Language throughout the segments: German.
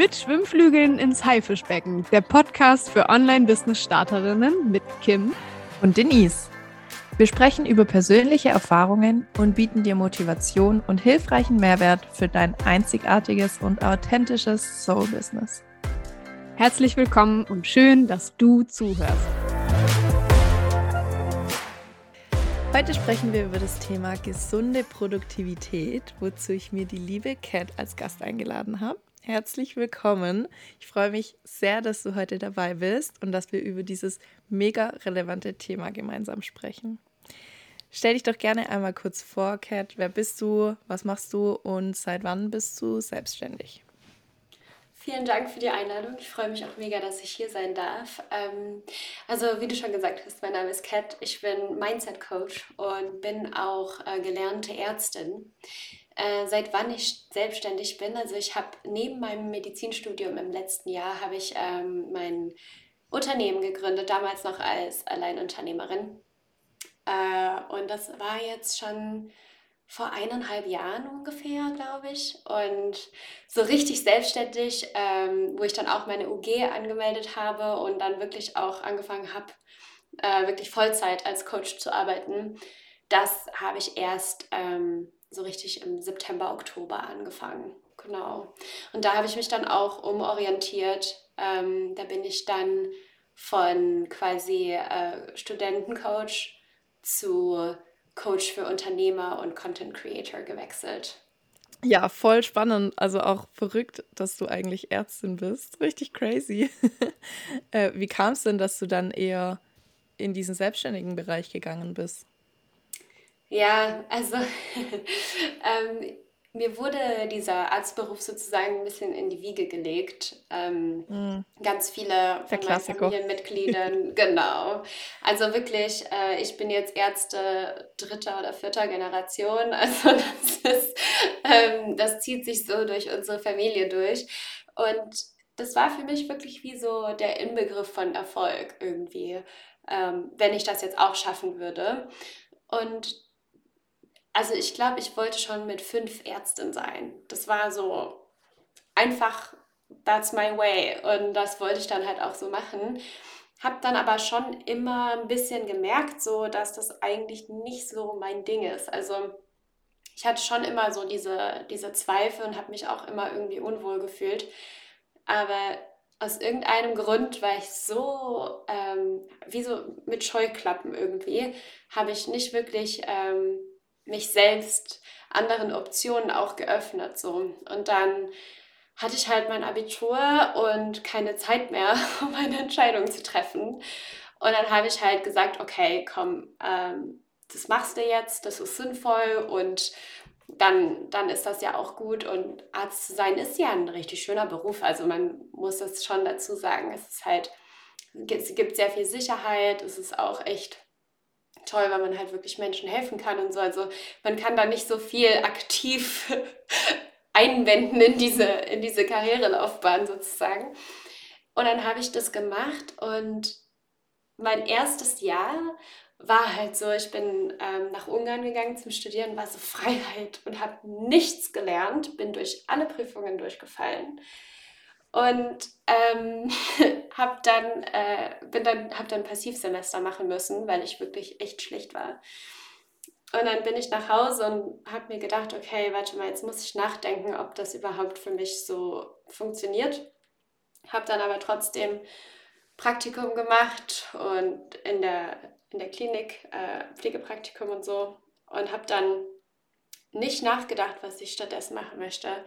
Mit Schwimmflügeln ins Haifischbecken, der Podcast für Online-Business-Starterinnen mit Kim und Denise. Wir sprechen über persönliche Erfahrungen und bieten dir Motivation und hilfreichen Mehrwert für dein einzigartiges und authentisches Soul-Business. Herzlich willkommen und schön, dass du zuhörst. Heute sprechen wir über das Thema gesunde Produktivität, wozu ich mir die liebe Cat als Gast eingeladen habe. Herzlich willkommen. Ich freue mich sehr, dass du heute dabei bist und dass wir über dieses mega relevante Thema gemeinsam sprechen. Stell dich doch gerne einmal kurz vor, Cat. Wer bist du? Was machst du und seit wann bist du selbstständig? Vielen Dank für die Einladung. Ich freue mich auch mega, dass ich hier sein darf. Ähm, also wie du schon gesagt hast, mein Name ist Kat. Ich bin Mindset Coach und bin auch äh, gelernte Ärztin. Äh, seit wann ich selbstständig bin, also ich habe neben meinem Medizinstudium im letzten Jahr habe ich ähm, mein Unternehmen gegründet, damals noch als Alleinunternehmerin. Äh, und das war jetzt schon vor eineinhalb Jahren ungefähr, glaube ich. Und so richtig selbstständig, ähm, wo ich dann auch meine UG angemeldet habe und dann wirklich auch angefangen habe, äh, wirklich Vollzeit als Coach zu arbeiten. Das habe ich erst ähm, so richtig im September, Oktober angefangen. Genau. Und da habe ich mich dann auch umorientiert. Ähm, da bin ich dann von quasi äh, Studentencoach zu Coach für Unternehmer und Content Creator gewechselt. Ja, voll spannend. Also auch verrückt, dass du eigentlich Ärztin bist. Richtig crazy. äh, wie kam es denn, dass du dann eher in diesen selbstständigen Bereich gegangen bist? Ja, also ähm, mir wurde dieser Arztberuf sozusagen ein bisschen in die Wiege gelegt. Ähm, mm. Ganz viele von meinen Familienmitgliedern, genau. Also wirklich, äh, ich bin jetzt Ärzte dritter oder vierter Generation. Also das, ist, ähm, das zieht sich so durch unsere Familie durch. Und das war für mich wirklich wie so der Inbegriff von Erfolg irgendwie, ähm, wenn ich das jetzt auch schaffen würde. Und also ich glaube, ich wollte schon mit fünf Ärztin sein. Das war so einfach, that's my way. Und das wollte ich dann halt auch so machen. Hab dann aber schon immer ein bisschen gemerkt, so dass das eigentlich nicht so mein Ding ist. Also ich hatte schon immer so diese, diese Zweifel und habe mich auch immer irgendwie unwohl gefühlt. Aber aus irgendeinem Grund war ich so, ähm, wie so mit Scheuklappen irgendwie, habe ich nicht wirklich ähm, mich selbst anderen Optionen auch geöffnet. So. Und dann hatte ich halt mein Abitur und keine Zeit mehr, um eine Entscheidung zu treffen. Und dann habe ich halt gesagt, okay, komm, ähm, das machst du jetzt, das ist sinnvoll und dann, dann ist das ja auch gut. Und Arzt zu sein ist ja ein richtig schöner Beruf. Also man muss das schon dazu sagen. Es ist halt, es gibt sehr viel Sicherheit, es ist auch echt toll, weil man halt wirklich Menschen helfen kann und so. Also man kann da nicht so viel aktiv einwenden in diese, in diese Karrierelaufbahn sozusagen. Und dann habe ich das gemacht und mein erstes Jahr war halt so, ich bin ähm, nach Ungarn gegangen zum Studieren, war so Freiheit und habe nichts gelernt, bin durch alle Prüfungen durchgefallen und ähm, habe dann, äh, bin dann, hab dann Passivsemester machen müssen, weil ich wirklich echt schlecht war. Und dann bin ich nach Hause und habe mir gedacht, okay, warte mal, jetzt muss ich nachdenken, ob das überhaupt für mich so funktioniert. Habe dann aber trotzdem Praktikum gemacht und in der, in der Klinik äh, Pflegepraktikum und so und habe dann nicht nachgedacht, was ich stattdessen machen möchte.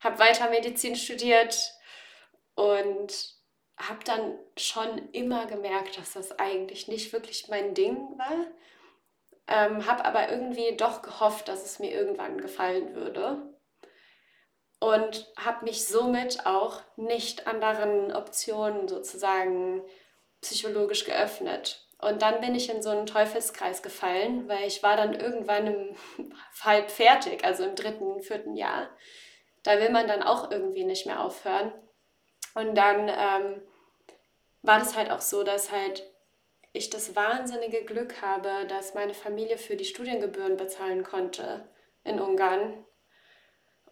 Habe weiter Medizin studiert, und habe dann schon immer gemerkt, dass das eigentlich nicht wirklich mein Ding war. Ähm, habe aber irgendwie doch gehofft, dass es mir irgendwann gefallen würde. Und habe mich somit auch nicht anderen Optionen sozusagen psychologisch geöffnet. Und dann bin ich in so einen Teufelskreis gefallen, weil ich war dann irgendwann im halb fertig, also im dritten, vierten Jahr. Da will man dann auch irgendwie nicht mehr aufhören. Und dann ähm, war das halt auch so, dass halt ich das wahnsinnige Glück habe, dass meine Familie für die Studiengebühren bezahlen konnte in Ungarn.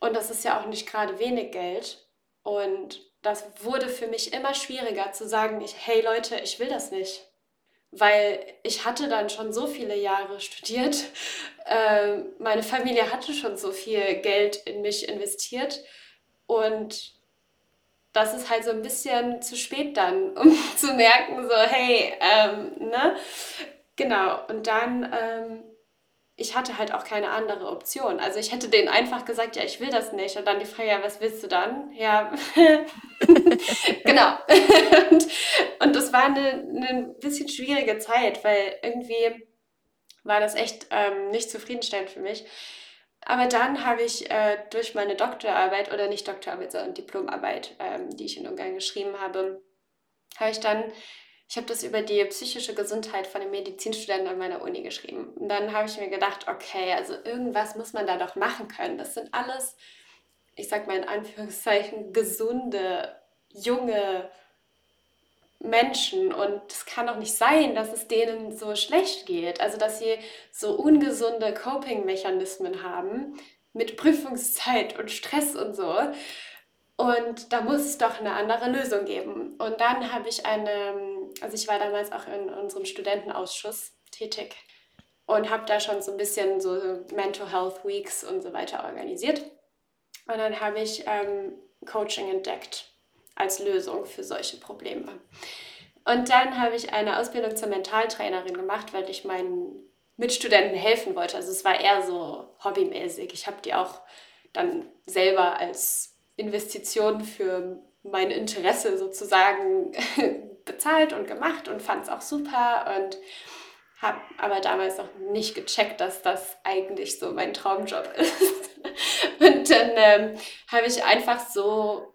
Und das ist ja auch nicht gerade wenig Geld. Und das wurde für mich immer schwieriger zu sagen, ich, hey Leute, ich will das nicht. Weil ich hatte dann schon so viele Jahre studiert, äh, meine Familie hatte schon so viel Geld in mich investiert und das ist halt so ein bisschen zu spät dann, um zu merken, so, hey, ähm, ne? Genau, und dann ähm, ich hatte halt auch keine andere Option. Also ich hätte denen einfach gesagt, ja, ich will das nicht. Und dann die Frage, ja, was willst du dann? Ja, genau. und, und das war eine, eine bisschen schwierige Zeit, weil irgendwie war das echt ähm, nicht zufriedenstellend für mich. Aber dann habe ich äh, durch meine Doktorarbeit, oder nicht Doktorarbeit, sondern Diplomarbeit, ähm, die ich in Ungarn geschrieben habe, habe ich dann ich habe das über die psychische Gesundheit von den Medizinstudenten an meiner Uni geschrieben. Und dann habe ich mir gedacht, okay, also irgendwas muss man da doch machen können. Das sind alles, ich sage mal in Anführungszeichen, gesunde, junge Menschen. Und es kann doch nicht sein, dass es denen so schlecht geht. Also, dass sie so ungesunde Coping-Mechanismen haben mit Prüfungszeit und Stress und so. Und da muss es doch eine andere Lösung geben. Und dann habe ich eine, also ich war damals auch in unserem Studentenausschuss tätig und habe da schon so ein bisschen so Mental Health Weeks und so weiter organisiert. Und dann habe ich ähm, Coaching entdeckt als Lösung für solche Probleme. Und dann habe ich eine Ausbildung zur Mentaltrainerin gemacht, weil ich meinen Mitstudenten helfen wollte. Also es war eher so hobbymäßig. Ich habe die auch dann selber als Investition für mein Interesse sozusagen bezahlt und gemacht und fand es auch super und habe aber damals noch nicht gecheckt, dass das eigentlich so mein Traumjob ist. und dann ähm, habe ich einfach so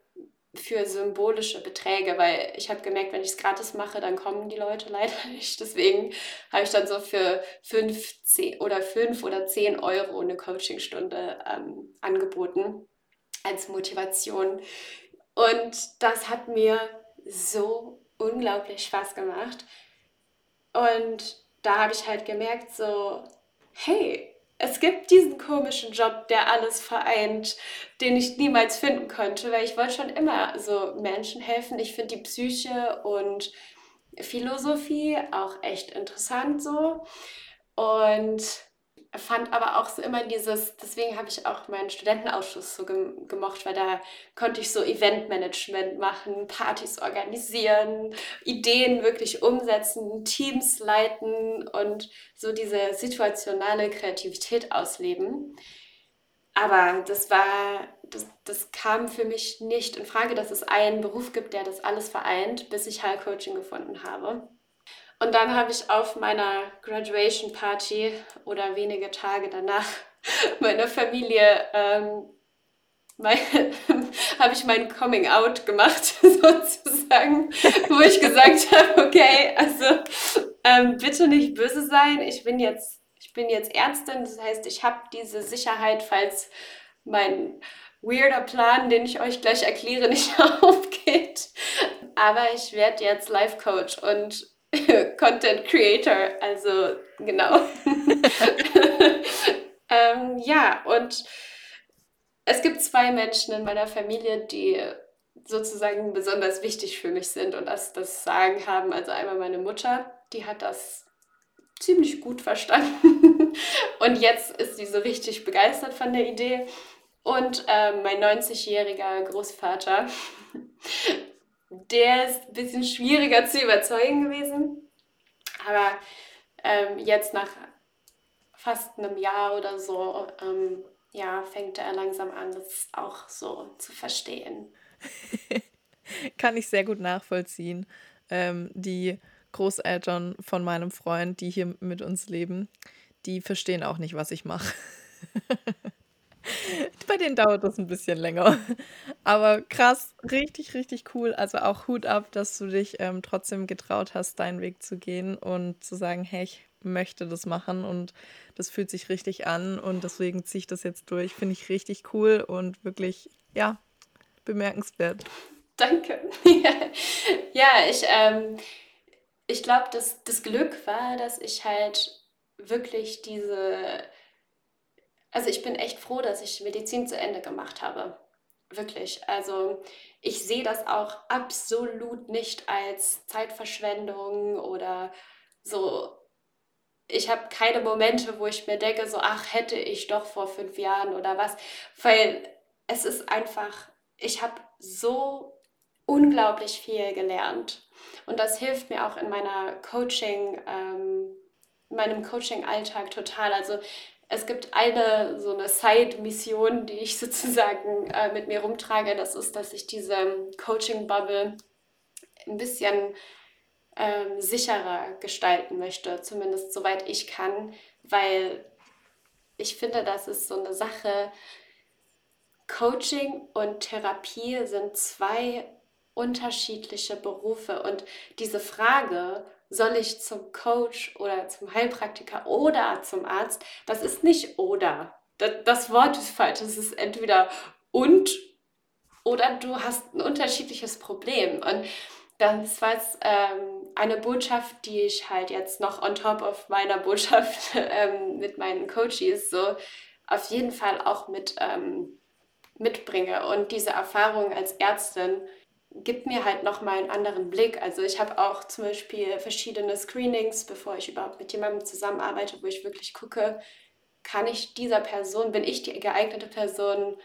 für symbolische Beträge, weil ich habe gemerkt, wenn ich es gratis mache, dann kommen die Leute leider nicht. Deswegen habe ich dann so für 5 oder 5 oder 10 Euro eine Coachingstunde ähm, angeboten als Motivation. Und das hat mir so unglaublich Spaß gemacht. Und da habe ich halt gemerkt, so, hey, es gibt diesen komischen Job, der alles vereint, den ich niemals finden konnte, weil ich wollte schon immer so Menschen helfen. Ich finde die Psyche und Philosophie auch echt interessant so. Und fand aber auch so immer dieses, deswegen habe ich auch meinen Studentenausschuss so gemocht, weil da konnte ich so Eventmanagement machen, Partys organisieren, Ideen wirklich umsetzen, Teams leiten und so diese situationale Kreativität ausleben. Aber das war, das, das kam für mich nicht in Frage, dass es einen Beruf gibt, der das alles vereint, bis ich High Coaching gefunden habe. Und dann habe ich auf meiner Graduation Party oder wenige Tage danach meiner Familie ähm, mein, habe ich mein Coming Out gemacht, sozusagen, wo ich gesagt habe, okay, also ähm, bitte nicht böse sein, ich bin jetzt, ich bin jetzt Ärztin, das heißt, ich habe diese Sicherheit, falls mein weirder Plan, den ich euch gleich erkläre, nicht aufgeht. Aber ich werde jetzt Life Coach und Content Creator, also genau. ähm, ja, und es gibt zwei Menschen in meiner Familie, die sozusagen besonders wichtig für mich sind und das, das Sagen haben. Also einmal meine Mutter, die hat das ziemlich gut verstanden und jetzt ist sie so richtig begeistert von der Idee. Und äh, mein 90-jähriger Großvater, der ist ein bisschen schwieriger zu überzeugen gewesen. Aber ähm, jetzt nach fast einem Jahr oder so, ähm, ja, fängt er langsam an, das auch so zu verstehen. Kann ich sehr gut nachvollziehen. Ähm, die Großeltern von meinem Freund, die hier mit uns leben, die verstehen auch nicht, was ich mache. Bei denen dauert das ein bisschen länger. Aber krass, richtig, richtig cool. Also auch Hut ab, dass du dich ähm, trotzdem getraut hast, deinen Weg zu gehen und zu sagen, hey, ich möchte das machen und das fühlt sich richtig an und deswegen ziehe ich das jetzt durch. Finde ich richtig cool und wirklich, ja, bemerkenswert. Danke. ja, ich, ähm, ich glaube, das, das Glück war, dass ich halt wirklich diese also ich bin echt froh, dass ich Medizin zu Ende gemacht habe, Wirklich. Also ich sehe das auch absolut nicht als Zeitverschwendung oder so. Ich habe keine Momente, wo ich mir denke, so, ach, hätte ich doch vor fünf Jahren oder was. Weil es ist einfach, ich habe so unglaublich viel gelernt. Und das hilft mir auch in meiner Coaching, ähm, meinem Coaching-Alltag total. Also es gibt eine so eine Side-Mission, die ich sozusagen äh, mit mir rumtrage. Das ist, dass ich diese Coaching-Bubble ein bisschen ähm, sicherer gestalten möchte, zumindest soweit ich kann, weil ich finde, das ist so eine Sache. Coaching und Therapie sind zwei unterschiedliche Berufe und diese Frage, soll ich zum Coach oder zum Heilpraktiker oder zum Arzt? Das ist nicht oder. Das, Wort ist falsch. Es ist entweder und oder du hast ein unterschiedliches Problem. Und das war jetzt ähm, eine Botschaft, die ich halt jetzt noch on top of meiner Botschaft ähm, mit meinen Coaches so auf jeden Fall auch mit ähm, mitbringe. Und diese Erfahrung als Ärztin gibt mir halt nochmal einen anderen Blick. Also ich habe auch zum Beispiel verschiedene Screenings, bevor ich überhaupt mit jemandem zusammenarbeite, wo ich wirklich gucke, kann ich dieser Person, bin ich die geeignete Person,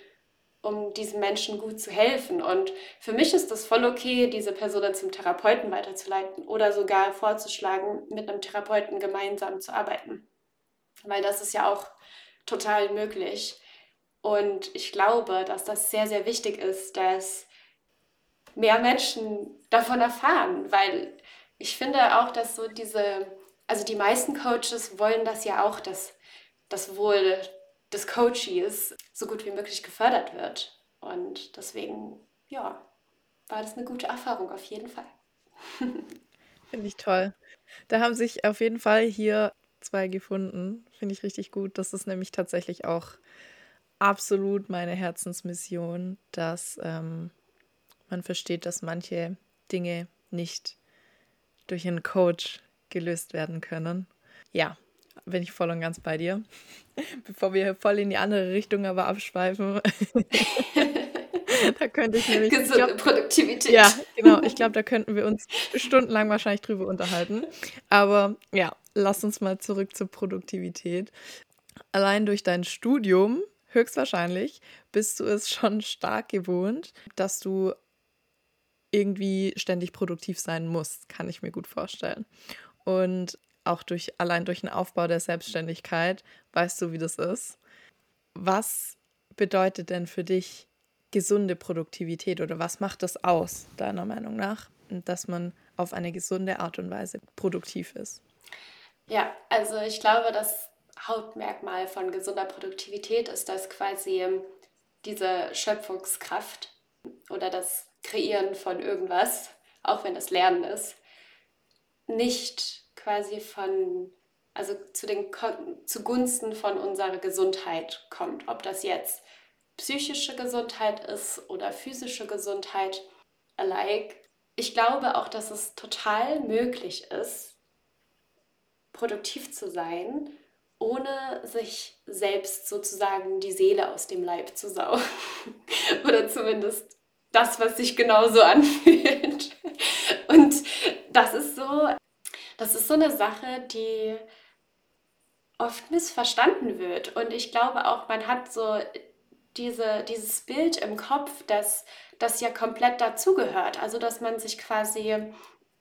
um diesem Menschen gut zu helfen. Und für mich ist das voll okay, diese Person dann zum Therapeuten weiterzuleiten oder sogar vorzuschlagen, mit einem Therapeuten gemeinsam zu arbeiten. Weil das ist ja auch total möglich. Und ich glaube, dass das sehr, sehr wichtig ist, dass mehr Menschen davon erfahren, weil ich finde auch, dass so diese, also die meisten Coaches wollen das ja auch, dass das Wohl des Coaches so gut wie möglich gefördert wird. Und deswegen, ja, war das eine gute Erfahrung auf jeden Fall. Finde ich toll. Da haben sich auf jeden Fall hier zwei gefunden. Finde ich richtig gut. Das ist nämlich tatsächlich auch absolut meine Herzensmission, dass ähm, man versteht, dass manche Dinge nicht durch einen Coach gelöst werden können. Ja, bin ich voll und ganz bei dir. Bevor wir voll in die andere Richtung aber abschweifen. da könnte ich nämlich. Gesunde glaub, Produktivität. Ja, genau. Ich glaube, da könnten wir uns stundenlang wahrscheinlich drüber unterhalten. Aber ja, lass uns mal zurück zur Produktivität. Allein durch dein Studium, höchstwahrscheinlich, bist du es schon stark gewohnt, dass du irgendwie ständig produktiv sein muss, kann ich mir gut vorstellen. Und auch durch allein durch den Aufbau der Selbstständigkeit weißt du, wie das ist. Was bedeutet denn für dich gesunde Produktivität oder was macht das aus, deiner Meinung nach, dass man auf eine gesunde Art und Weise produktiv ist? Ja, also ich glaube, das Hauptmerkmal von gesunder Produktivität ist, dass quasi diese Schöpfungskraft oder das Kreieren von irgendwas, auch wenn es Lernen ist, nicht quasi von, also zu den zugunsten von unserer Gesundheit kommt. Ob das jetzt psychische Gesundheit ist oder physische Gesundheit, alike. Ich glaube auch, dass es total möglich ist, produktiv zu sein, ohne sich selbst sozusagen die Seele aus dem Leib zu saugen. Oder zumindest das, was sich genauso anfühlt. Und das ist so, das ist so eine Sache, die oft missverstanden wird. Und ich glaube auch, man hat so diese, dieses Bild im Kopf, dass das ja komplett dazugehört. Also, dass man sich quasi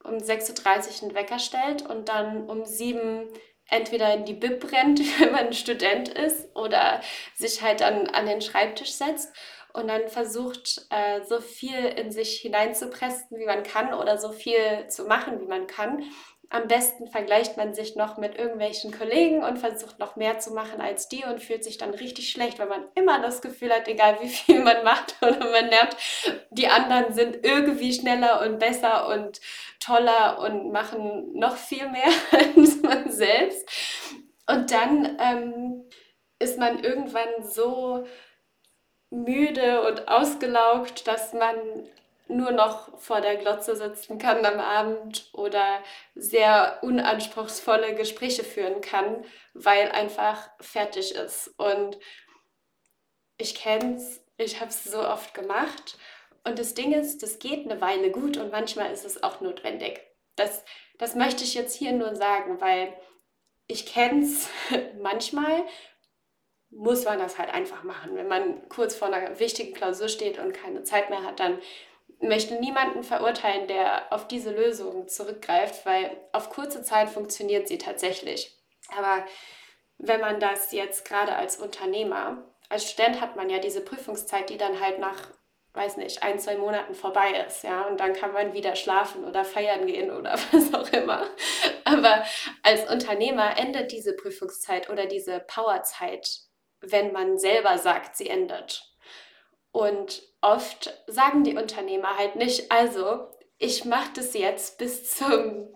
um 6.30 Uhr einen Wecker stellt und dann um 7 Uhr entweder in die Bib rennt, wenn man Student ist, oder sich halt dann an den Schreibtisch setzt und dann versucht, äh, so viel in sich hineinzupressen, wie man kann oder so viel zu machen, wie man kann. Am besten vergleicht man sich noch mit irgendwelchen Kollegen und versucht noch mehr zu machen als die und fühlt sich dann richtig schlecht, weil man immer das Gefühl hat, egal wie viel man macht oder man lernt, die anderen sind irgendwie schneller und besser und toller und machen noch viel mehr als man selbst. Und dann ähm, ist man irgendwann so müde und ausgelaugt, dass man nur noch vor der Glotze sitzen kann am Abend oder sehr unanspruchsvolle Gespräche führen kann, weil einfach fertig ist. Und ich kenne es Ich habe es so oft gemacht. Und das Ding ist, das geht eine Weile gut und manchmal ist es auch notwendig. Das, das möchte ich jetzt hier nur sagen, weil ich kenne es manchmal, muss man das halt einfach machen. Wenn man kurz vor einer wichtigen Klausur steht und keine Zeit mehr hat, dann möchte niemanden verurteilen, der auf diese Lösung zurückgreift, weil auf kurze Zeit funktioniert sie tatsächlich. Aber wenn man das jetzt gerade als Unternehmer, als Student hat man ja diese Prüfungszeit, die dann halt nach, weiß nicht, ein, zwei Monaten vorbei ist, ja, und dann kann man wieder schlafen oder feiern gehen oder was auch immer. Aber als Unternehmer endet diese Prüfungszeit oder diese Powerzeit, wenn man selber sagt, sie endet. Und oft sagen die Unternehmer halt nicht, also ich mache das jetzt bis zum,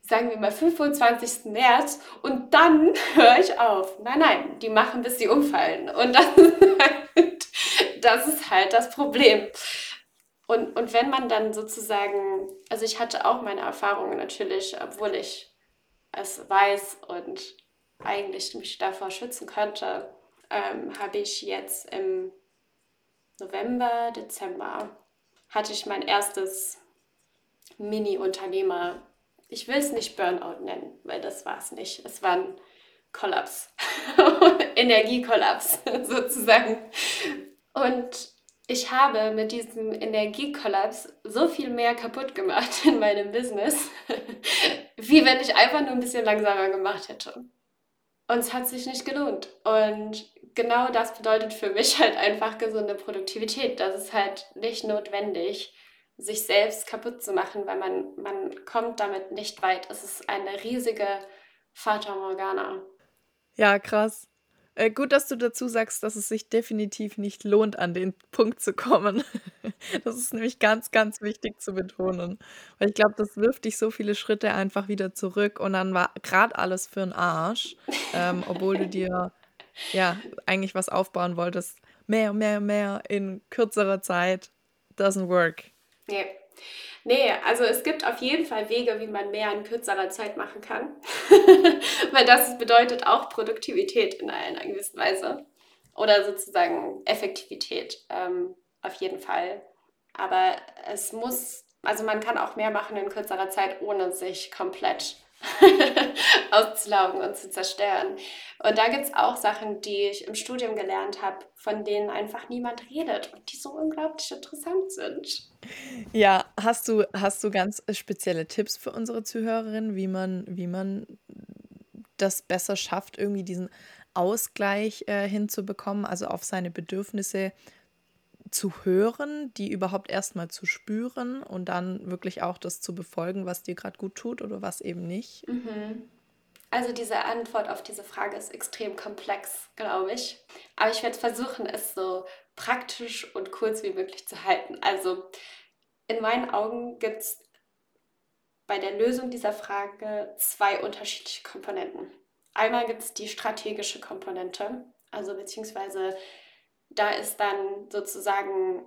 sagen wir mal, 25. März und dann höre ich auf. Nein, nein, die machen, bis sie umfallen. Und das ist halt das, ist halt das Problem. Und, und wenn man dann sozusagen, also ich hatte auch meine Erfahrungen natürlich, obwohl ich es weiß und eigentlich mich davor schützen könnte, ähm, habe ich jetzt im November, Dezember hatte ich mein erstes Mini-Unternehmer. Ich will es nicht Burnout nennen, weil das war es nicht. Es war ein Kollaps, Energiekollaps sozusagen. Und ich habe mit diesem Energiekollaps so viel mehr kaputt gemacht in meinem Business, wie wenn ich einfach nur ein bisschen langsamer gemacht hätte. Und es hat sich nicht gelohnt. Und genau das bedeutet für mich halt einfach gesunde Produktivität. Das ist halt nicht notwendig, sich selbst kaputt zu machen, weil man, man kommt damit nicht weit. Es ist eine riesige Fata Morgana. Ja, krass. Äh, gut, dass du dazu sagst, dass es sich definitiv nicht lohnt, an den Punkt zu kommen. Das ist nämlich ganz, ganz wichtig zu betonen. Weil ich glaube, das wirft dich so viele Schritte einfach wieder zurück und dann war gerade alles für 'n Arsch, ähm, obwohl du dir ja eigentlich was aufbauen wolltest. Mehr, mehr, mehr in kürzerer Zeit doesn't work. Ne. Nee, also es gibt auf jeden Fall Wege, wie man mehr in kürzerer Zeit machen kann. Weil das bedeutet auch Produktivität in einer gewissen Weise. Oder sozusagen Effektivität ähm, auf jeden Fall. Aber es muss, also man kann auch mehr machen in kürzerer Zeit, ohne sich komplett auszulaugen und zu zerstören. Und da gibt es auch Sachen, die ich im Studium gelernt habe, von denen einfach niemand redet und die so unglaublich interessant sind. Ja, hast du, hast du ganz spezielle Tipps für unsere Zuhörerinnen, wie man, wie man das besser schafft, irgendwie diesen Ausgleich äh, hinzubekommen, also auf seine Bedürfnisse zu hören, die überhaupt erstmal zu spüren und dann wirklich auch das zu befolgen, was dir gerade gut tut oder was eben nicht? Mhm. Also diese Antwort auf diese Frage ist extrem komplex, glaube ich. Aber ich werde versuchen, es so praktisch und kurz wie möglich zu halten. Also in meinen Augen gibt es bei der Lösung dieser Frage zwei unterschiedliche Komponenten. Einmal gibt es die strategische Komponente, also beziehungsweise da ist dann sozusagen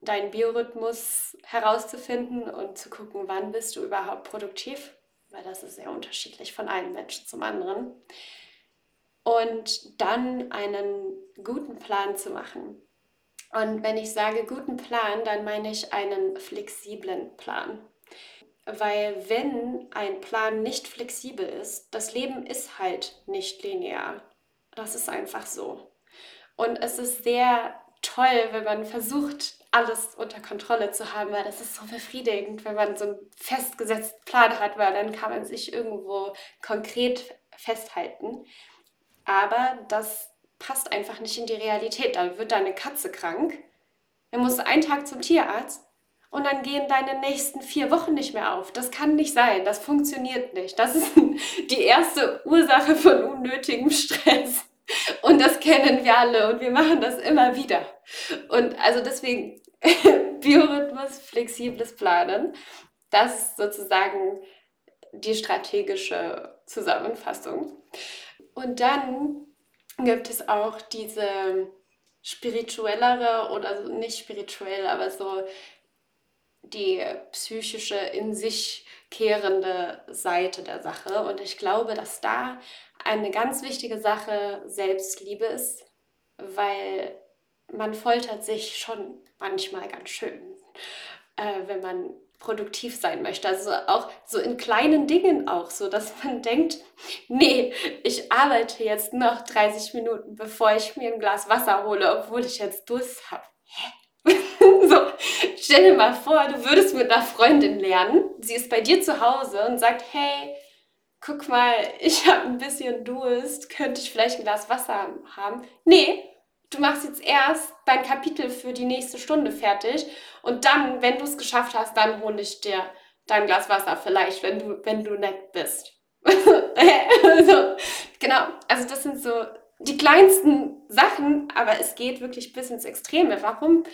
dein Biorhythmus herauszufinden und zu gucken, wann bist du überhaupt produktiv, weil das ist sehr unterschiedlich von einem Menschen zum anderen. Und dann einen guten Plan zu machen. Und wenn ich sage guten Plan, dann meine ich einen flexiblen Plan. Weil wenn ein Plan nicht flexibel ist, das Leben ist halt nicht linear. Das ist einfach so. Und es ist sehr toll, wenn man versucht, alles unter Kontrolle zu haben, weil das ist so befriedigend, wenn man so einen festgesetzten Plan hat, weil dann kann man sich irgendwo konkret festhalten. Aber das passt einfach nicht in die Realität. Dann wird deine Katze krank, dann musst du einen Tag zum Tierarzt und dann gehen deine nächsten vier Wochen nicht mehr auf. Das kann nicht sein, das funktioniert nicht. Das ist die erste Ursache von unnötigem Stress. Und das kennen wir alle und wir machen das immer wieder. Und also deswegen Biorhythmus, flexibles Planen, das ist sozusagen die strategische Zusammenfassung. Und dann gibt es auch diese spirituellere oder nicht spirituell, aber so die psychische, in sich kehrende Seite der Sache. Und ich glaube, dass da eine ganz wichtige Sache Selbstliebe ist, weil man foltert sich schon manchmal ganz schön, äh, wenn man produktiv sein möchte. Also auch so in kleinen Dingen auch so, dass man denkt, nee, ich arbeite jetzt noch 30 Minuten, bevor ich mir ein Glas Wasser hole, obwohl ich jetzt Durst habe. so, stell dir mal vor, du würdest mit einer Freundin lernen, sie ist bei dir zu Hause und sagt, hey, guck mal, ich habe ein bisschen Durst, könnte ich vielleicht ein Glas Wasser haben? Nee, du machst jetzt erst dein Kapitel für die nächste Stunde fertig und dann, wenn du es geschafft hast, dann hole ich dir dein Glas Wasser vielleicht, wenn du, wenn du nett bist. also, genau, also das sind so die kleinsten Sachen, aber es geht wirklich bis ins Extreme. Warum?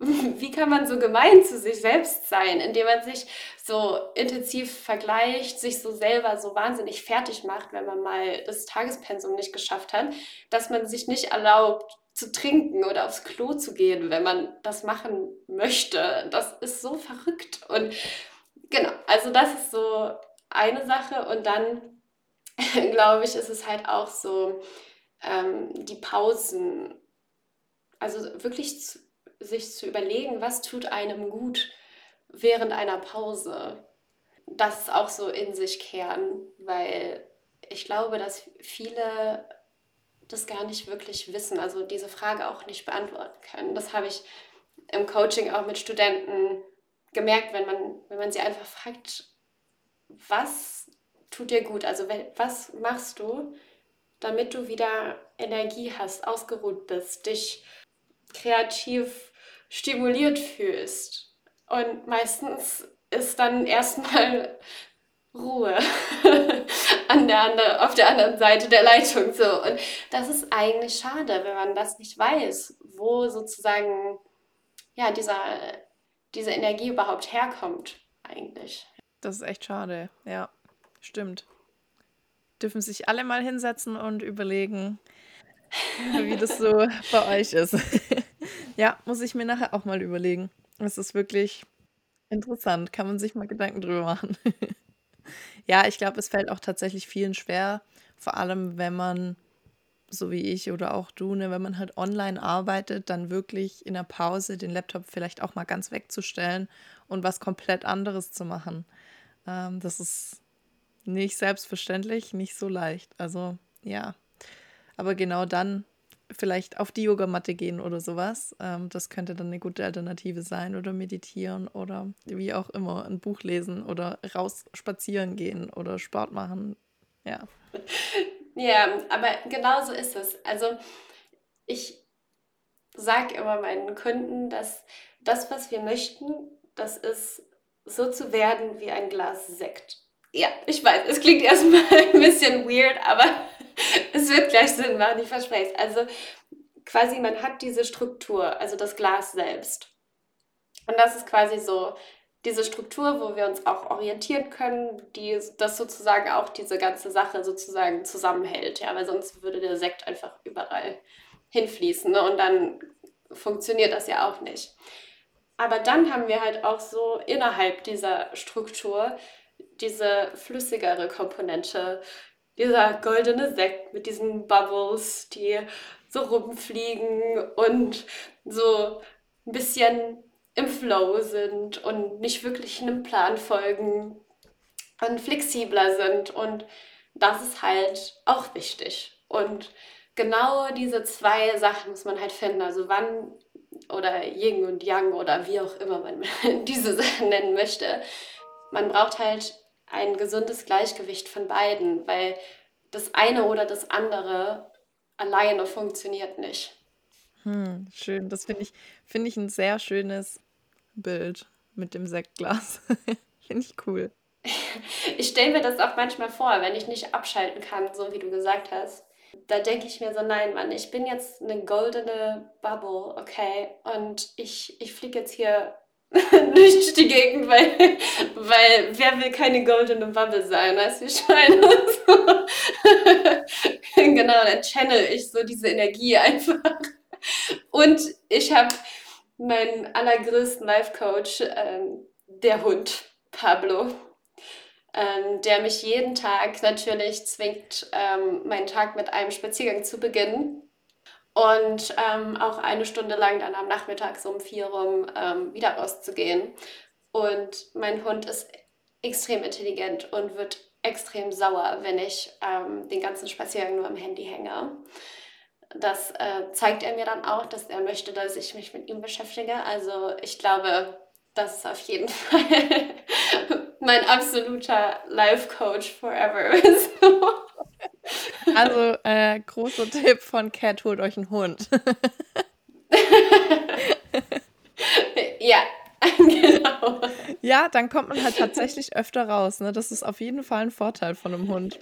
Wie kann man so gemein zu sich selbst sein, indem man sich so intensiv vergleicht, sich so selber so wahnsinnig fertig macht, wenn man mal das Tagespensum nicht geschafft hat, dass man sich nicht erlaubt zu trinken oder aufs Klo zu gehen, wenn man das machen möchte. Das ist so verrückt. Und genau, also das ist so eine Sache. Und dann, glaube ich, ist es halt auch so, ähm, die Pausen, also wirklich zu, sich zu überlegen, was tut einem gut während einer Pause. Das auch so in sich kehren, weil ich glaube, dass viele das gar nicht wirklich wissen, also diese Frage auch nicht beantworten können. Das habe ich im Coaching auch mit Studenten gemerkt, wenn man, wenn man sie einfach fragt, was tut dir gut? Also was machst du, damit du wieder Energie hast, ausgeruht bist, dich kreativ stimuliert fühlst. Und meistens ist dann erstmal Ruhe an der, auf der anderen Seite der Leitung. So. Und das ist eigentlich schade, wenn man das nicht weiß, wo sozusagen ja, dieser, diese Energie überhaupt herkommt, eigentlich. Das ist echt schade, ja, stimmt. Dürfen sich alle mal hinsetzen und überlegen, wie das so bei euch ist. Ja, muss ich mir nachher auch mal überlegen. Es ist wirklich interessant, kann man sich mal Gedanken drüber machen. ja, ich glaube, es fällt auch tatsächlich vielen schwer, vor allem wenn man, so wie ich oder auch du, ne, wenn man halt online arbeitet, dann wirklich in der Pause den Laptop vielleicht auch mal ganz wegzustellen und was komplett anderes zu machen. Ähm, das ist nicht selbstverständlich, nicht so leicht. Also ja, aber genau dann vielleicht auf die Yogamatte gehen oder sowas. Ähm, das könnte dann eine gute Alternative sein oder meditieren oder wie auch immer ein Buch lesen oder raus spazieren gehen oder Sport machen. Ja. Ja, aber genau so ist es. Also ich sage immer meinen Kunden, dass das, was wir möchten, das ist so zu werden wie ein Glas Sekt. Ja, ich weiß, es klingt erstmal ein bisschen weird, aber es wird gleich Sinn machen, ich verspreche es. Also quasi, man hat diese Struktur, also das Glas selbst. Und das ist quasi so diese Struktur, wo wir uns auch orientieren können, die das sozusagen auch diese ganze Sache sozusagen zusammenhält. Ja, weil sonst würde der Sekt einfach überall hinfließen ne? und dann funktioniert das ja auch nicht. Aber dann haben wir halt auch so innerhalb dieser Struktur diese flüssigere Komponente, dieser goldene Sekt mit diesen Bubbles, die so rumfliegen und so ein bisschen im Flow sind und nicht wirklich einem Plan folgen und flexibler sind. Und das ist halt auch wichtig. Und genau diese zwei Sachen muss man halt finden. Also wann oder Yin und Yang oder wie auch immer man diese Sachen nennen möchte. Man braucht halt ein gesundes Gleichgewicht von beiden, weil das eine oder das andere alleine funktioniert nicht. Hm, schön. Das finde ich, find ich ein sehr schönes Bild mit dem Sektglas. finde ich cool. Ich stelle mir das auch manchmal vor, wenn ich nicht abschalten kann, so wie du gesagt hast. Da denke ich mir so, nein, Mann, ich bin jetzt eine goldene Bubble, okay? Und ich, ich fliege jetzt hier durch die Gegend, weil, weil wer will keine goldene Bubble sein, weißt du, ich meine? genau, dann channel ich so diese Energie einfach. Und ich habe meinen allergrößten Life-Coach, ähm, der Hund, Pablo, ähm, der mich jeden Tag natürlich zwingt, ähm, meinen Tag mit einem Spaziergang zu beginnen. Und ähm, auch eine Stunde lang dann am Nachmittag so um vier rum ähm, wieder rauszugehen. Und mein Hund ist extrem intelligent und wird extrem sauer, wenn ich ähm, den ganzen Spaziergang nur am Handy hänge. Das äh, zeigt er mir dann auch, dass er möchte, dass ich mich mit ihm beschäftige. Also ich glaube, das ist auf jeden Fall mein absoluter Life Coach forever. also äh, großer Tipp von Cat, holt euch einen Hund. ja, genau. Ja, dann kommt man halt tatsächlich öfter raus. Ne? Das ist auf jeden Fall ein Vorteil von einem Hund.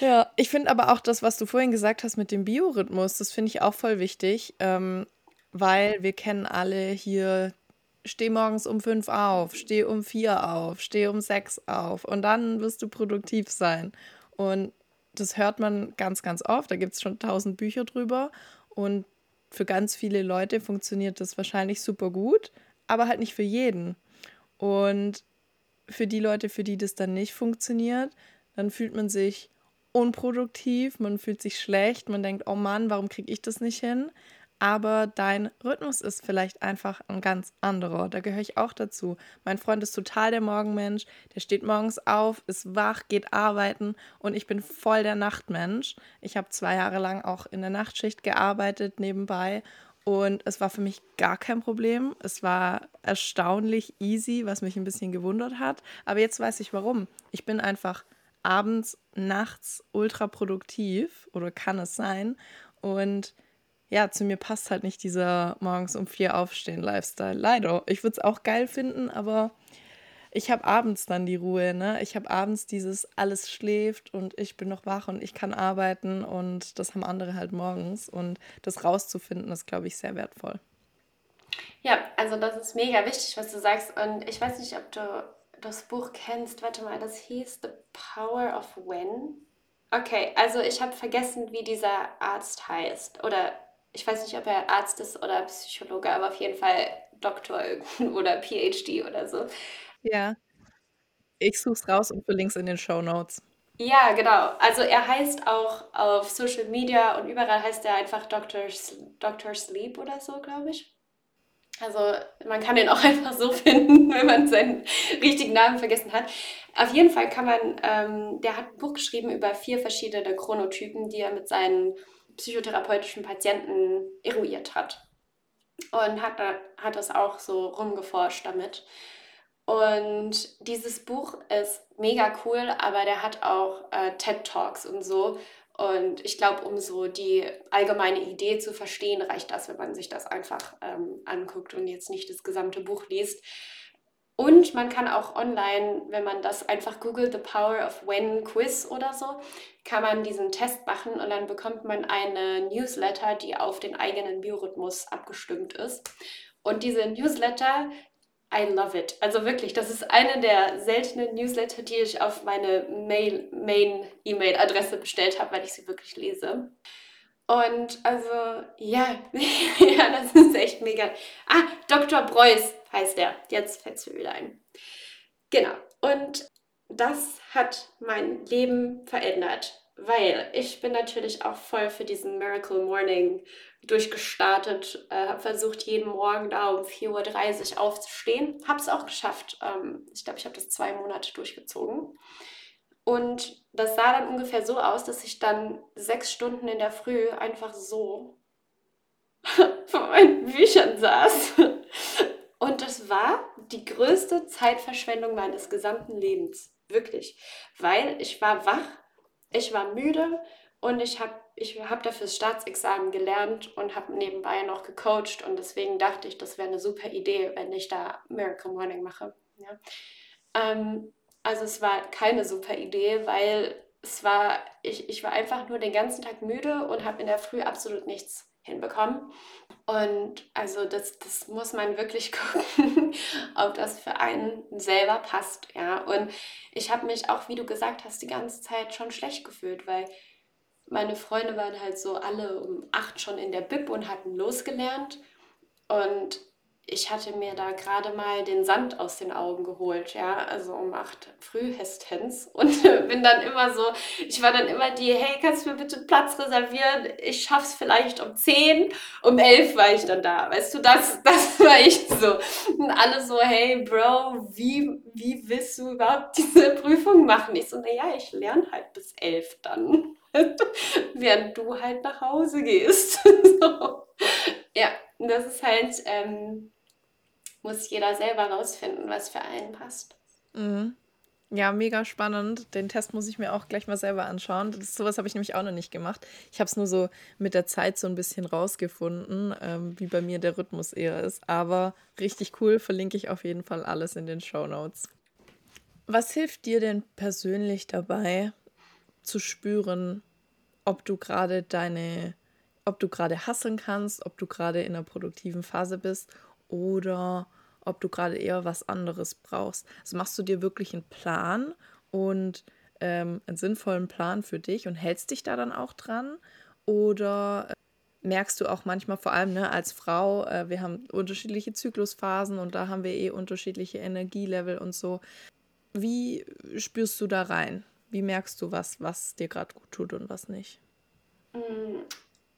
Ja, ich finde aber auch das, was du vorhin gesagt hast mit dem Biorhythmus, das finde ich auch voll wichtig, ähm, weil wir kennen alle hier, steh morgens um fünf auf, steh um vier auf, steh um sechs auf und dann wirst du produktiv sein. Und das hört man ganz, ganz oft. Da gibt es schon tausend Bücher drüber. Und für ganz viele Leute funktioniert das wahrscheinlich super gut, aber halt nicht für jeden. Und für die Leute, für die das dann nicht funktioniert, dann fühlt man sich unproduktiv, man fühlt sich schlecht, man denkt, oh Mann, warum kriege ich das nicht hin? Aber dein Rhythmus ist vielleicht einfach ein ganz anderer. Da gehöre ich auch dazu. Mein Freund ist total der Morgenmensch, der steht morgens auf, ist wach, geht arbeiten und ich bin voll der Nachtmensch. Ich habe zwei Jahre lang auch in der Nachtschicht gearbeitet nebenbei und es war für mich gar kein Problem. Es war erstaunlich easy, was mich ein bisschen gewundert hat. Aber jetzt weiß ich warum. Ich bin einfach abends, nachts ultra produktiv oder kann es sein und ja, zu mir passt halt nicht dieser morgens um vier aufstehen Lifestyle. Leider. Ich würde es auch geil finden, aber ich habe abends dann die Ruhe. Ne? Ich habe abends dieses alles schläft und ich bin noch wach und ich kann arbeiten und das haben andere halt morgens. Und das rauszufinden, ist, glaube ich, sehr wertvoll. Ja, also das ist mega wichtig, was du sagst. Und ich weiß nicht, ob du das Buch kennst. Warte mal, das hieß The Power of When. Okay, also ich habe vergessen, wie dieser Arzt heißt. Oder ich weiß nicht, ob er Arzt ist oder Psychologe, aber auf jeden Fall Doktor oder PhD oder so. Ja. Ich suche es raus und verlinke es in den Show Notes. Ja, genau. Also er heißt auch auf Social Media und überall heißt er einfach Dr. Dr. Sleep oder so, glaube ich. Also man kann ihn auch einfach so finden, wenn man seinen richtigen Namen vergessen hat. Auf jeden Fall kann man, ähm, der hat ein Buch geschrieben über vier verschiedene Chronotypen, die er mit seinen psychotherapeutischen Patienten eruiert hat. Und hat, hat das auch so rumgeforscht damit. Und dieses Buch ist mega cool, aber der hat auch äh, TED Talks und so. Und ich glaube, um so die allgemeine Idee zu verstehen, reicht das, wenn man sich das einfach ähm, anguckt und jetzt nicht das gesamte Buch liest. Und man kann auch online, wenn man das einfach googelt, The Power of When Quiz oder so, kann man diesen Test machen und dann bekommt man eine Newsletter, die auf den eigenen Biorhythmus abgestimmt ist. Und diese Newsletter, I love it. Also wirklich, das ist eine der seltenen Newsletter, die ich auf meine Main-E-Mail-Adresse bestellt habe, weil ich sie wirklich lese. Und also, ja, ja, das ist echt mega. Ah, Dr. Preuß heißt der. Jetzt fällt es mir wieder ein. Genau. Und das hat mein Leben verändert, weil ich bin natürlich auch voll für diesen Miracle Morning durchgestartet, äh, habe versucht, jeden Morgen da um 4.30 Uhr aufzustehen. Habe es auch geschafft. Ähm, ich glaube, ich habe das zwei Monate durchgezogen. Und das sah dann ungefähr so aus, dass ich dann sechs Stunden in der Früh einfach so vor meinen Büchern saß. War die größte Zeitverschwendung meines gesamten Lebens. Wirklich. Weil ich war wach, ich war müde und ich habe ich hab dafür das Staatsexamen gelernt und habe nebenbei noch gecoacht. Und deswegen dachte ich, das wäre eine super Idee, wenn ich da Miracle Morning mache. Ja. Ähm, also es war keine super Idee, weil es war, ich, ich war einfach nur den ganzen Tag müde und habe in der Früh absolut nichts hinbekommen. Und also das, das muss man wirklich gucken, ob das für einen selber passt. Ja. Und ich habe mich auch, wie du gesagt hast, die ganze Zeit schon schlecht gefühlt, weil meine Freunde waren halt so alle um acht schon in der Bib und hatten losgelernt. Und ich hatte mir da gerade mal den Sand aus den Augen geholt, ja, also um acht frühestens und bin dann immer so, ich war dann immer die, hey, kannst du mir bitte Platz reservieren? Ich schaff's vielleicht um zehn, um elf war ich dann da, weißt du, das, das war ich so. Und alle so, hey, Bro, wie, wie willst du überhaupt diese Prüfung machen? Ich so, naja, ich lerne halt bis elf dann, während du halt nach Hause gehst. so. Ja, das ist halt, ähm, muss jeder selber rausfinden, was für einen passt. Mhm. Ja, mega spannend. Den Test muss ich mir auch gleich mal selber anschauen. Das, sowas habe ich nämlich auch noch nicht gemacht. Ich habe es nur so mit der Zeit so ein bisschen rausgefunden, ähm, wie bei mir der Rhythmus eher ist. Aber richtig cool, verlinke ich auf jeden Fall alles in den Show Notes. Was hilft dir denn persönlich dabei, zu spüren, ob du gerade deine, ob du gerade hasseln kannst, ob du gerade in einer produktiven Phase bist oder ob du gerade eher was anderes brauchst. Also machst du dir wirklich einen Plan und ähm, einen sinnvollen Plan für dich und hältst dich da dann auch dran? Oder äh, merkst du auch manchmal, vor allem ne, als Frau, äh, wir haben unterschiedliche Zyklusphasen und da haben wir eh unterschiedliche Energielevel und so. Wie spürst du da rein? Wie merkst du, was, was dir gerade gut tut und was nicht?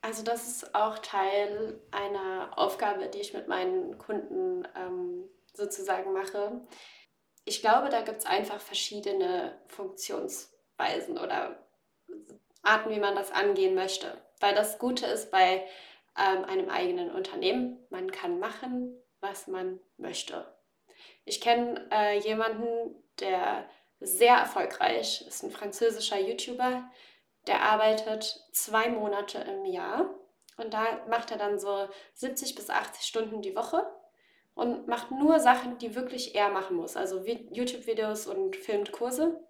Also das ist auch Teil einer Aufgabe, die ich mit meinen Kunden ähm, sozusagen mache. Ich glaube, da gibt es einfach verschiedene Funktionsweisen oder Arten, wie man das angehen möchte. Weil das Gute ist bei ähm, einem eigenen Unternehmen, man kann machen, was man möchte. Ich kenne äh, jemanden, der sehr erfolgreich ist, ein französischer YouTuber, der arbeitet zwei Monate im Jahr und da macht er dann so 70 bis 80 Stunden die Woche und macht nur Sachen, die wirklich er machen muss. Also YouTube-Videos und filmt Kurse.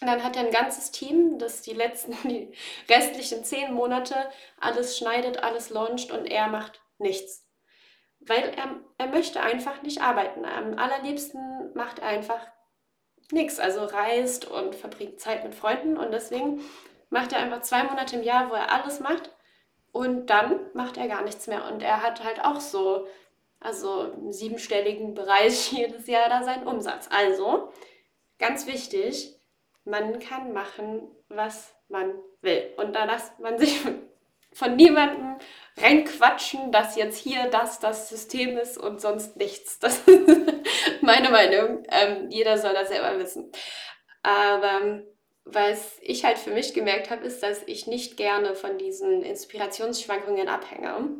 Und dann hat er ein ganzes Team, das die letzten, die restlichen zehn Monate alles schneidet, alles launcht und er macht nichts. Weil er, er möchte einfach nicht arbeiten. Am allerliebsten macht er einfach nichts. Also reist und verbringt Zeit mit Freunden und deswegen macht er einfach zwei Monate im Jahr, wo er alles macht und dann macht er gar nichts mehr. Und er hat halt auch so, also im siebenstelligen Bereich jedes Jahr da seinen Umsatz. Also, ganz wichtig, man kann machen, was man will. Und da lässt man sich von niemandem reinquatschen, dass jetzt hier das das System ist und sonst nichts. Das ist meine Meinung. Ähm, jeder soll das selber wissen. Aber was ich halt für mich gemerkt habe, ist, dass ich nicht gerne von diesen Inspirationsschwankungen abhänge.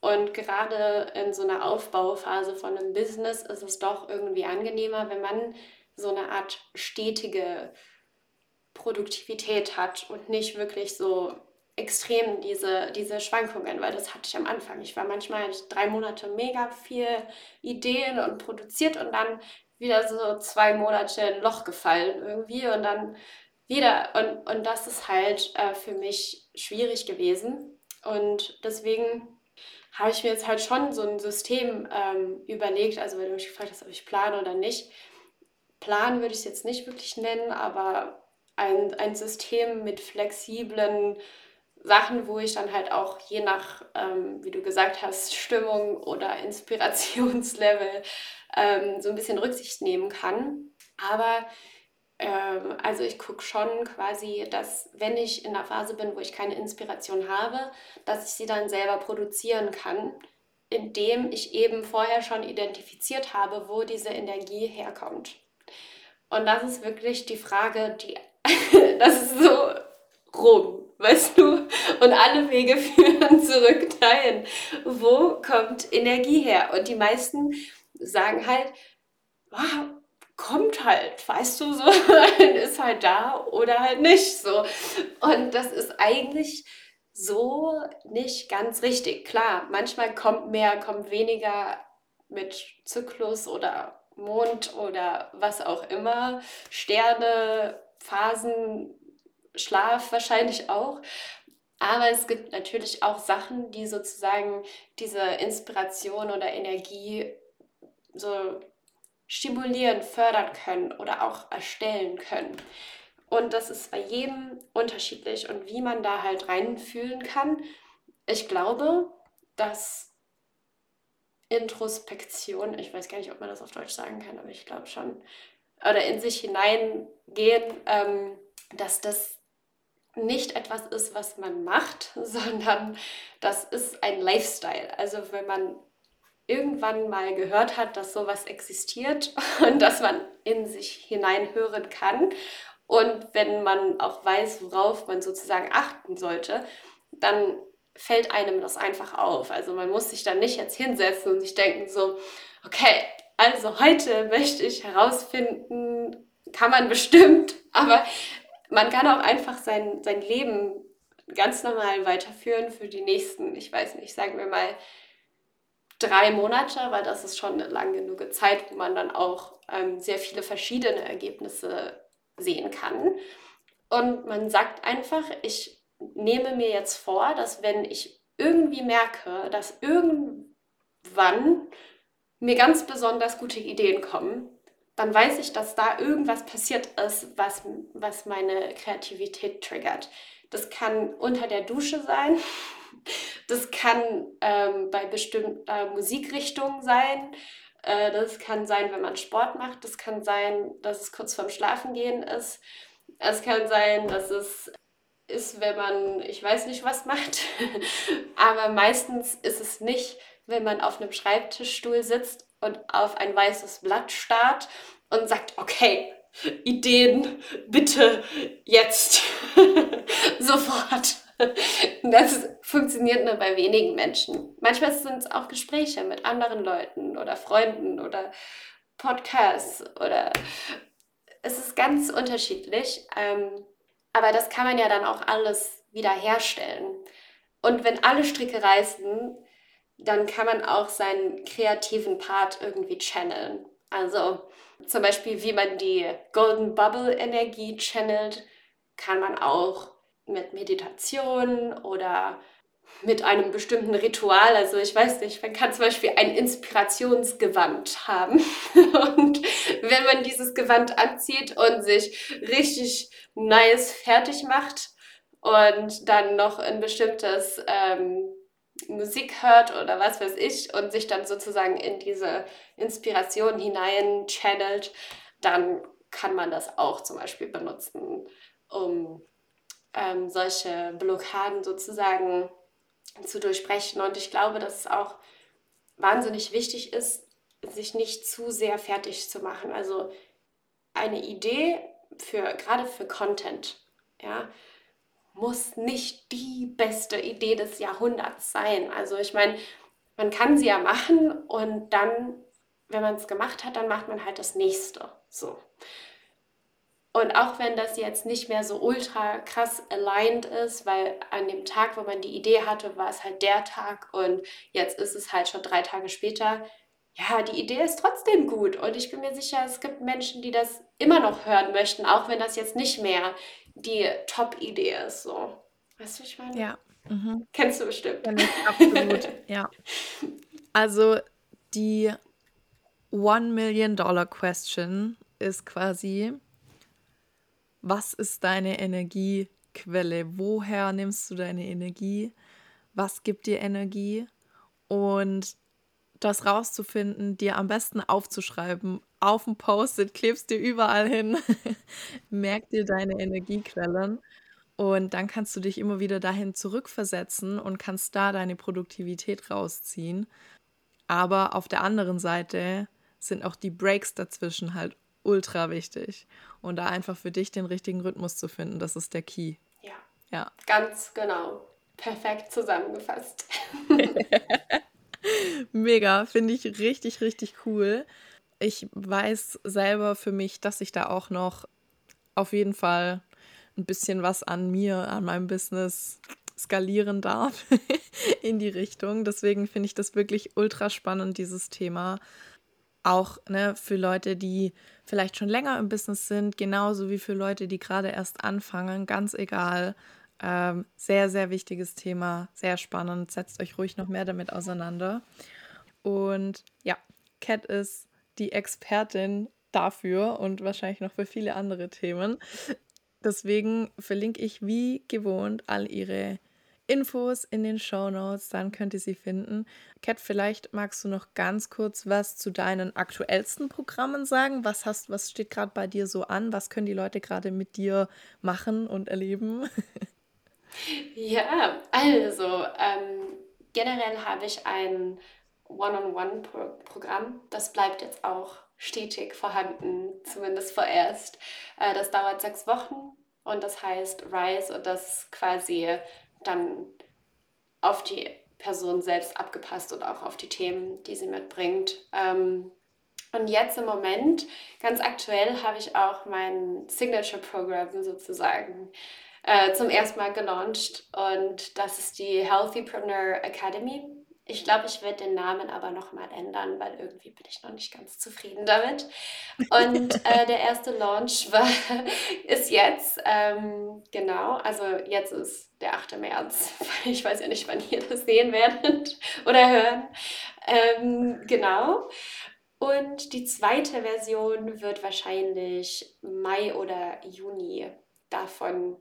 Und gerade in so einer Aufbauphase von einem Business ist es doch irgendwie angenehmer, wenn man so eine Art stetige Produktivität hat und nicht wirklich so extrem diese, diese Schwankungen, weil das hatte ich am Anfang. Ich war manchmal drei Monate mega viel Ideen und produziert und dann wieder so zwei Monate in ein Loch gefallen irgendwie und dann wieder. Und, und das ist halt äh, für mich schwierig gewesen. Und deswegen habe ich mir jetzt halt schon so ein System ähm, überlegt. Also, wenn du mich gefragt hast, ob ich plane oder nicht. Plan würde ich es jetzt nicht wirklich nennen, aber ein, ein System mit flexiblen Sachen, wo ich dann halt auch je nach, ähm, wie du gesagt hast, Stimmung oder Inspirationslevel ähm, so ein bisschen Rücksicht nehmen kann. Aber ähm, also ich gucke schon quasi, dass wenn ich in der Phase bin, wo ich keine Inspiration habe, dass ich sie dann selber produzieren kann, indem ich eben vorher schon identifiziert habe, wo diese Energie herkommt. Und das ist wirklich die Frage, die das ist so rum, weißt du? Und alle Wege führen zurück dahin. Wo kommt Energie her? Und die meisten sagen halt, wow, kommt halt, weißt du, so, ist halt da oder halt nicht so. Und das ist eigentlich so nicht ganz richtig. Klar, manchmal kommt mehr, kommt weniger mit Zyklus oder Mond oder was auch immer, Sterne, Phasen, Schlaf wahrscheinlich auch. Aber es gibt natürlich auch Sachen, die sozusagen diese Inspiration oder Energie so stimulieren, fördern können oder auch erstellen können. Und das ist bei jedem unterschiedlich und wie man da halt reinfühlen kann. Ich glaube, dass Introspektion, ich weiß gar nicht, ob man das auf Deutsch sagen kann, aber ich glaube schon, oder in sich hineingehen, ähm, dass das nicht etwas ist, was man macht, sondern das ist ein Lifestyle. Also wenn man irgendwann mal gehört hat, dass sowas existiert und dass man in sich hineinhören kann und wenn man auch weiß, worauf man sozusagen achten sollte, dann fällt einem das einfach auf. Also man muss sich dann nicht jetzt hinsetzen und sich denken so, okay, also heute möchte ich herausfinden, kann man bestimmt, aber man kann auch einfach sein, sein Leben ganz normal weiterführen für die nächsten, ich weiß nicht, sagen wir mal drei Monate, weil das ist schon eine lang genug Zeit, wo man dann auch ähm, sehr viele verschiedene Ergebnisse sehen kann. Und man sagt einfach, ich nehme mir jetzt vor, dass wenn ich irgendwie merke, dass irgendwann mir ganz besonders gute Ideen kommen, dann weiß ich, dass da irgendwas passiert ist, was, was meine Kreativität triggert. Das kann unter der Dusche sein, das kann ähm, bei bestimmter Musikrichtung sein, äh, das kann sein, wenn man Sport macht, das kann sein, dass es kurz vorm Schlafengehen ist, es kann sein, dass es ist, wenn man, ich weiß nicht, was macht, aber meistens ist es nicht, wenn man auf einem Schreibtischstuhl sitzt und auf ein weißes Blatt starrt und sagt, okay, Ideen, bitte, jetzt, sofort. Das funktioniert nur bei wenigen Menschen. Manchmal sind es auch Gespräche mit anderen Leuten oder Freunden oder Podcasts oder es ist ganz unterschiedlich. Ähm, aber das kann man ja dann auch alles wiederherstellen. Und wenn alle Stricke reißen, dann kann man auch seinen kreativen Part irgendwie channeln. Also zum Beispiel, wie man die Golden Bubble Energie channelt, kann man auch mit Meditation oder mit einem bestimmten Ritual. Also ich weiß nicht, man kann zum Beispiel ein Inspirationsgewand haben. Und wenn man dieses Gewand anzieht und sich richtig nice fertig macht und dann noch ein bestimmtes ähm, Musik hört oder was weiß ich und sich dann sozusagen in diese Inspiration hinein channelt, dann kann man das auch zum Beispiel benutzen, um ähm, solche Blockaden sozusagen zu durchbrechen. Und ich glaube, dass es auch wahnsinnig wichtig ist, sich nicht zu sehr fertig zu machen. Also eine Idee für gerade für Content, ja, muss nicht die beste Idee des Jahrhunderts sein. Also ich meine, man kann sie ja machen und dann, wenn man es gemacht hat, dann macht man halt das nächste. So. Und auch wenn das jetzt nicht mehr so ultra krass aligned ist, weil an dem Tag, wo man die Idee hatte, war es halt der Tag und jetzt ist es halt schon drei Tage später. Ja, die Idee ist trotzdem gut und ich bin mir sicher, es gibt Menschen, die das immer noch hören möchten, auch wenn das jetzt nicht mehr die Top-Idee ist. So. Weißt du, ich meine? Ja. Mhm. Kennst du bestimmt. Ja, absolut, ja. Also die One Million Dollar Question ist quasi, was ist deine Energiequelle? Woher nimmst du deine Energie? Was gibt dir Energie? Und das rauszufinden, dir am besten aufzuschreiben, auf dem Post-it, klebst dir überall hin, merk dir deine Energiequellen und dann kannst du dich immer wieder dahin zurückversetzen und kannst da deine Produktivität rausziehen. Aber auf der anderen Seite sind auch die Breaks dazwischen halt ultra wichtig. Und da einfach für dich den richtigen Rhythmus zu finden, das ist der Key. Ja. Ja. Ganz genau. Perfekt zusammengefasst. Mega, finde ich richtig, richtig cool. Ich weiß selber für mich, dass ich da auch noch auf jeden Fall ein bisschen was an mir, an meinem Business skalieren darf in die Richtung. Deswegen finde ich das wirklich ultra spannend, dieses Thema. Auch ne, für Leute, die vielleicht schon länger im Business sind, genauso wie für Leute, die gerade erst anfangen, ganz egal. Ähm, sehr, sehr wichtiges Thema, sehr spannend. Setzt euch ruhig noch mehr damit auseinander. Und ja, Cat ist die Expertin dafür und wahrscheinlich noch für viele andere Themen. Deswegen verlinke ich wie gewohnt all ihre Infos in den Show Notes, dann könnt ihr sie finden. Kat, vielleicht magst du noch ganz kurz was zu deinen aktuellsten Programmen sagen. Was hast, was steht gerade bei dir so an? Was können die Leute gerade mit dir machen und erleben? Ja, also ähm, generell habe ich ein One-on-One-Programm. Das bleibt jetzt auch stetig vorhanden, zumindest vorerst. Äh, das dauert sechs Wochen und das heißt Rise und das quasi dann auf die Person selbst abgepasst und auch auf die Themen, die sie mitbringt. Ähm, und jetzt im Moment, ganz aktuell, habe ich auch mein Signature-Programm sozusagen äh, zum ersten Mal gelauncht und das ist die Healthypreneur Academy. Ich glaube, ich werde den Namen aber nochmal ändern, weil irgendwie bin ich noch nicht ganz zufrieden damit. Und äh, der erste Launch war, ist jetzt, ähm, genau, also jetzt ist der 8. März. Ich weiß ja nicht, wann ihr das sehen werdet oder hören. Ähm, genau. Und die zweite Version wird wahrscheinlich Mai oder Juni davon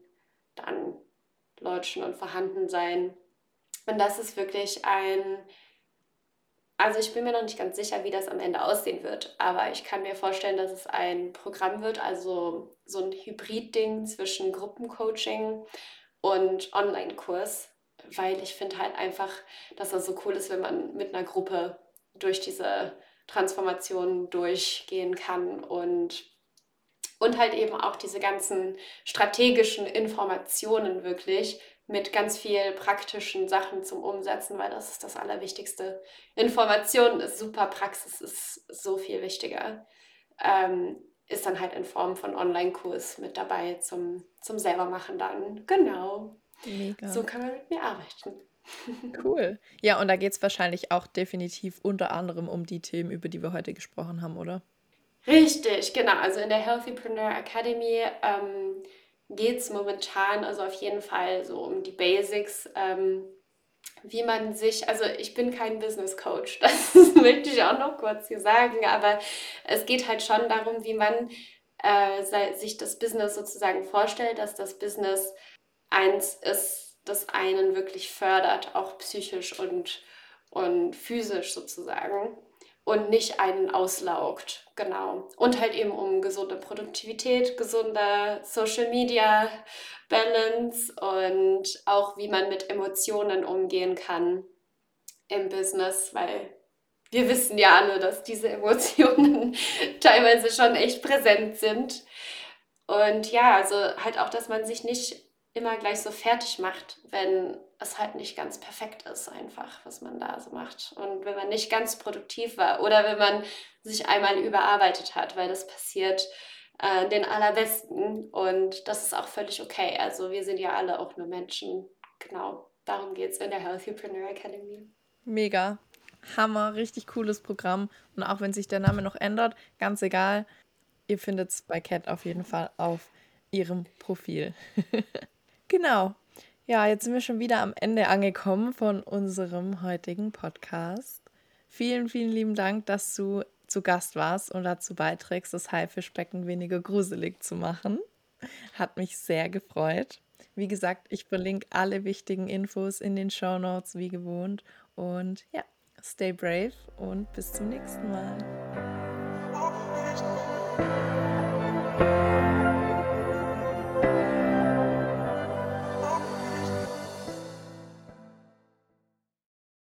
dann launchen und vorhanden sein. Und das ist wirklich ein, also ich bin mir noch nicht ganz sicher, wie das am Ende aussehen wird, aber ich kann mir vorstellen, dass es ein Programm wird, also so ein Hybrid-Ding zwischen Gruppencoaching und Online-Kurs, weil ich finde halt einfach, dass das so cool ist, wenn man mit einer Gruppe durch diese Transformation durchgehen kann und und halt eben auch diese ganzen strategischen Informationen wirklich mit ganz viel praktischen Sachen zum Umsetzen, weil das ist das Allerwichtigste. Information ist super, Praxis ist so viel wichtiger. Ähm, ist dann halt in Form von Online-Kurs mit dabei zum, zum selbermachen dann. Genau. Mega. So kann man mit mir arbeiten. Cool. Ja, und da geht es wahrscheinlich auch definitiv unter anderem um die Themen, über die wir heute gesprochen haben, oder? Richtig, genau. Also in der Healthypreneur Academy ähm, geht es momentan also auf jeden Fall so um die Basics, ähm, wie man sich, also ich bin kein Business Coach, das möchte ich auch noch kurz hier sagen, aber es geht halt schon darum, wie man äh, sich das Business sozusagen vorstellt, dass das Business eins ist, das einen wirklich fördert, auch psychisch und, und physisch sozusagen und nicht einen auslaugt. Genau. Und halt eben um gesunde Produktivität, gesunde Social Media Balance und auch wie man mit Emotionen umgehen kann im Business, weil wir wissen ja alle, dass diese Emotionen teilweise schon echt präsent sind. Und ja, also halt auch, dass man sich nicht immer gleich so fertig macht, wenn es halt nicht ganz perfekt ist, einfach, was man da so macht. Und wenn man nicht ganz produktiv war oder wenn man sich einmal überarbeitet hat, weil das passiert äh, den allerbesten und das ist auch völlig okay. Also wir sind ja alle auch nur Menschen. Genau, darum geht es in der Healthypreneur Academy. Mega. Hammer, richtig cooles Programm. Und auch wenn sich der Name noch ändert, ganz egal, ihr findet es bei Cat auf jeden Fall auf ihrem Profil. Genau. Ja, jetzt sind wir schon wieder am Ende angekommen von unserem heutigen Podcast. Vielen, vielen lieben Dank, dass du zu Gast warst und dazu beiträgst, das Haifischbecken weniger gruselig zu machen. Hat mich sehr gefreut. Wie gesagt, ich verlinke alle wichtigen Infos in den Show Notes wie gewohnt. Und ja, stay brave und bis zum nächsten Mal.